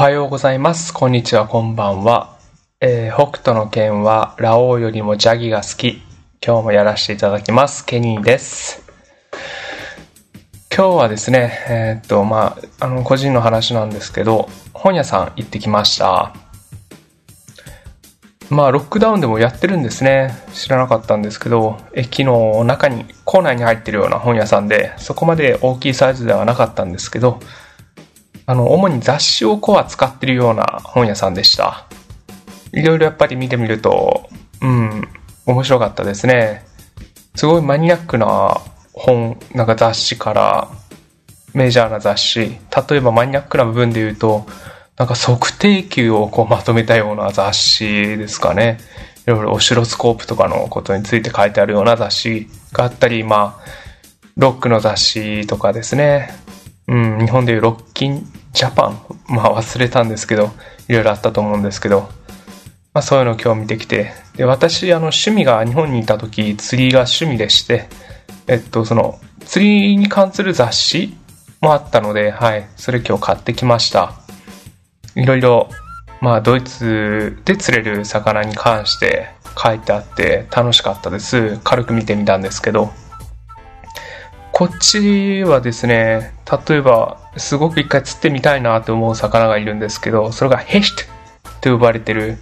はようございます。こんにちは、こんばんは。えー北斗の剣は、ラオウよりもジャギが好き。今日もやらせていただきます。ケニーです。今日はですね、えーっと、まあ、あの、個人の話なんですけど、本屋さん行ってきました。まあ、ロックダウンでもやってるんですね。知らなかったんですけど、駅の中に、構内に入ってるような本屋さんで、そこまで大きいサイズではなかったんですけど、あの、主に雑誌をこう扱ってるような本屋さんでした。いろいろやっぱり見てみると、うん、面白かったですね。すごいマニアックな本、なんか雑誌から、メジャーな雑誌、例えばマニアックな部分で言うと、なんか測定球をこうまとめたような雑誌ですかね。いろいろオシロスコープとかのことについて書いてあるような雑誌があったり、まあ、ロックの雑誌とかですね。うん、日本でいうロッキンジャパン。まあ忘れたんですけど、いろいろあったと思うんですけど、まあそういうのを今日見てきて。で、私、あの、趣味が日本にいた時、釣りが趣味でして、えっと、その、釣りに関する雑誌もあったので、はい、それ今日買ってきました。いろいろ、まあドイツで釣れる魚に関して書いてあって楽しかったです。軽く見てみたんですけど、こっちはですね、例えば、すごく一回釣ってみたいなと思う魚がいるんですけど、それがヘシトと呼ばれてる、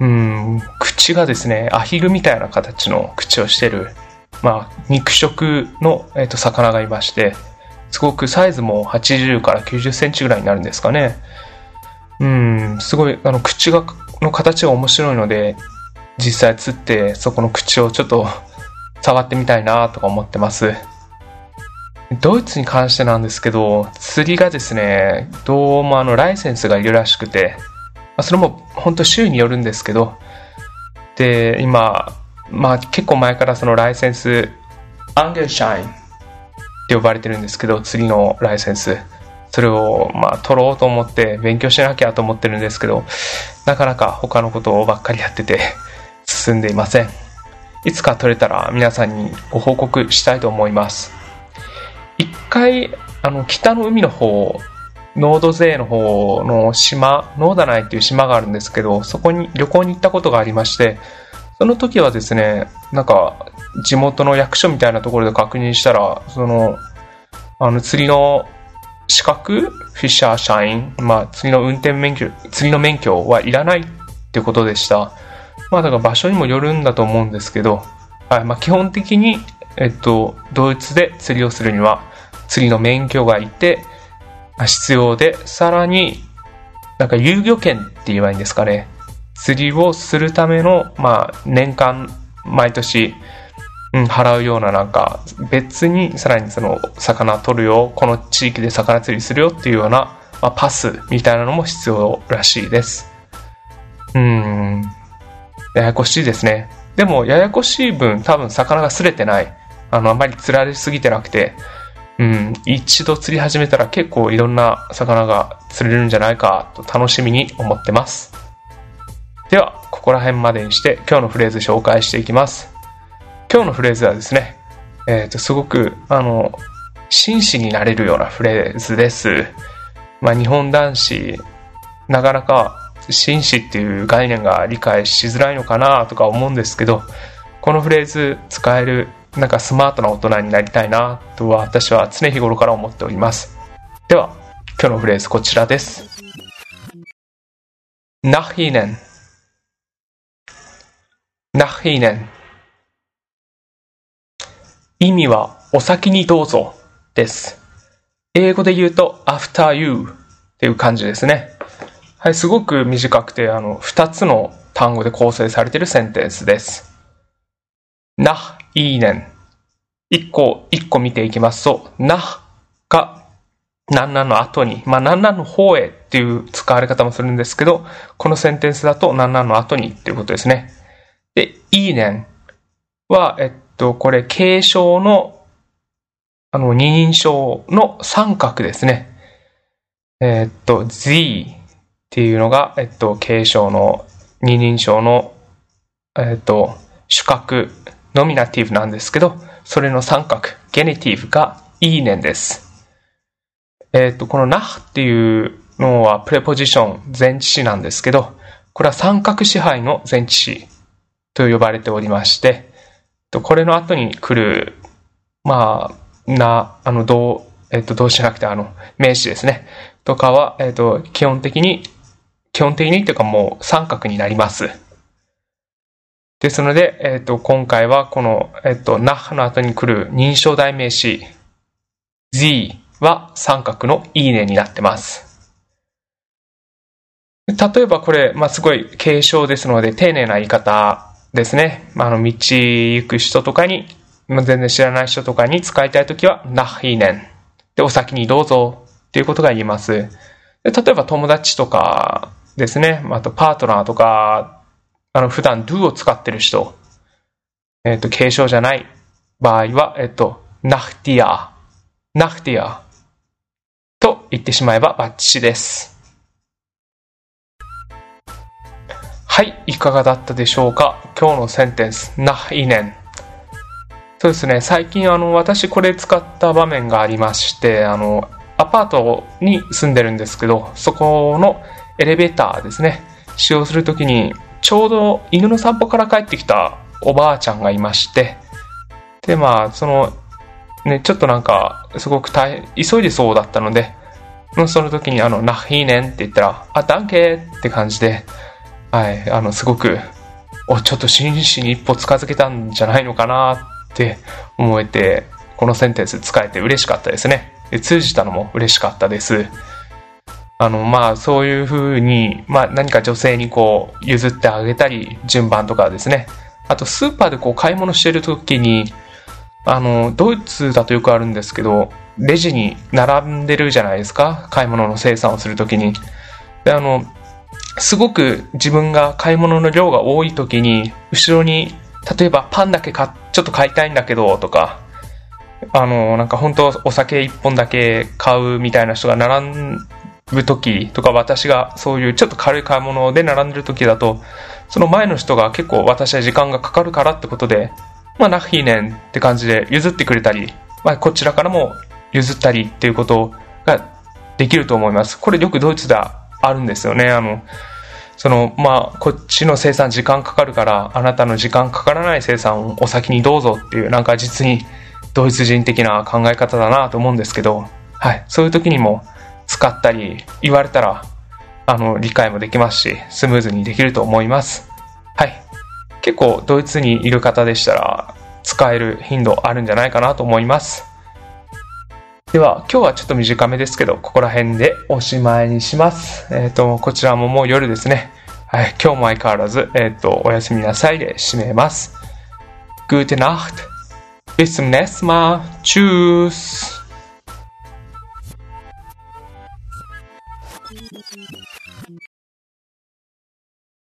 うん、口がですね、アヒルみたいな形の口をしてる、まあ、肉食の、えっと魚がいまして、すごくサイズも80から90センチぐらいになるんですかね。うん、すごい、あの、口が、の形が面白いので、実際釣って、そこの口をちょっと触ってみたいなとか思ってます。ドイツに関してなんですけど、釣りがですね、どうもあの、ライセンスがいるらしくて、まあ、それも本当州によるんですけど、で、今、まあ結構前からそのライセンス、アンゲルシャインって呼ばれてるんですけど、釣りのライセンス。それを、まあ、取ろうと思って勉強しなきゃと思ってるんですけど、なかなか他のことばっかりやってて、進んでいません。いつか取れたら皆さんにご報告したいと思います。一回、あの、北の海の方、ノードゼーの方の島、ノーダナイっていう島があるんですけど、そこに旅行に行ったことがありまして、その時はですね、なんか、地元の役所みたいなところで確認したら、その、あの、釣りの資格フィッシャー社員、まあ、釣りの運転免許、釣りの免許はいらないってことでした。まあ、だから場所にもよるんだと思うんですけど、はい、まあ、基本的に、えっと、ドイツで釣りをするには、釣りの免許がいて、必要で、さらに、なんか遊漁券って言えばいいんですかね。釣りをするための、まあ、年間、毎年、うん、払うようななんか、別にさらにその、魚取るよ、この地域で魚釣りするよっていうような、まあ、パスみたいなのも必要らしいです。うん、ややこしいですね。でも、ややこしい分、多分魚が擦れてない。あの、あまり釣られすぎてなくて、うん、一度釣り始めたら結構いろんな魚が釣れるんじゃないかと楽しみに思ってます。では、ここら辺までにして今日のフレーズ紹介していきます。今日のフレーズはですね、えっ、と、すごく、あの、紳士になれるようなフレーズです。まあ、日本男子、なかなか紳士っていう概念が理解しづらいのかなとか思うんですけど、このフレーズ使える、なんかスマートな大人になりたいなとは私は常日頃から思っております。では、今日のフレーズこちらです。nach ihnen nach ihnen 意味はお先にどうぞです。英語で言うと after you っていう感じですね。はい、すごく短くて、あの、二つの単語で構成されているセンテンスです。Nach ihnen 一個、一個見ていきますと、nach が何々の後に、まあ何々の方へっていう使われ方もするんですけど、このセンテンスだと何々の後にっていうことですね。で、ihnen は、えっと、これ、継承の、あの、二人称の三角ですね。えっと、z っていうのが、えっと、継承の二人称の、えっと、主格、ノミナティブなんですけど、それの三角、ゲネティブが ihnen です。えっと、この nach っていうのはプレポジション前置詞なんですけど、これは三角支配の前置詞と呼ばれておりまして、これの後に来る、まあ、な、あの、どう、えっと、動詞じゃなくて、あの、名詞ですね。とかは、えっと、基本的に、基本的にというかもう三角になります。ですので、えっと、今回はこの、えっと、ナッハの後に来る認証代名詞 Z は三角のいいねになってます。例えばこれ、まあ、すごい継承ですので、丁寧な言い方ですね。あの、道行く人とかに、まあ、全然知らない人とかに使いたいときは、ナッヒーネン。で、お先にどうぞっていうことが言えます。で例えば友達とかですね。あとパートナーとか、あの、普段 do を使ってる人。えっ、ー、と、継承じゃない場合は、えっ、ー、と、ナフティア。ナフティア。と言ってしまえばバッチです。はい、いかがだったでしょうか？今日のセンテンス、な、いねん。そうですね、最近あの、私これ使った場面がありまして、あの、アパートに住んでるんですけど、そこのエレベーターですね、使用するときに、ちょうど犬の散歩から帰ってきたおばあちゃんがいまして、で、まあ、その、ね、ちょっとなんか、すごく大変、急いでそうだったので、その時にあの、な、いいねんって言ったら、あ、ダンケーって感じで、はい、あの、すごく、お、ちょっと真摯に一歩近づけたんじゃないのかなって思えて、このセンテンス使えて嬉しかったですね。通じたのも嬉しかったです。あの、まあ、そういう風に、まあ、何か女性にこう、譲ってあげたり、順番とかですね。あと、スーパーでこう、買い物してる時に、あの、ドイツだとよくあるんですけど、レジに並んでるじゃないですか。買い物の生産をするときに。で、あの、すごく自分が買い物の量が多い時に、後ろに、例えばパンだけ買ちょっと買いたいんだけど、とか、あの、なんか本当お酒一本だけ買うみたいな人が並んぶ時とか、私がそういうちょっと軽い買い物で並んでる時だと、その前の人が結構私は時間がかかるからってことで、まあ、ナフィーネンって感じで譲ってくれたり、まあ、こちらからも譲ったりっていうことができると思います。これよくドイツであるんですよね。あの、その、まあ、こっちの生産時間かかるから、あなたの時間かからない生産をお先にどうぞっていう、なんか実にドイツ人的な考え方だなと思うんですけど、はい。そういう時にも使ったり、言われたら、あの、理解もできますし、スムーズにできると思います。はい。結構、ドイツにいる方でしたら、使える頻度あるんじゃないかなと思います。では、今日はちょっと短めですけど、ここら辺でおしまいにします。えっ、ー、と、こちらももう夜ですね。はい、今日も相変わらず、えっ、ー、と、おやすみなさいで締めます。Gute Nacht. Bis zum nächsten Mal. Tschüss.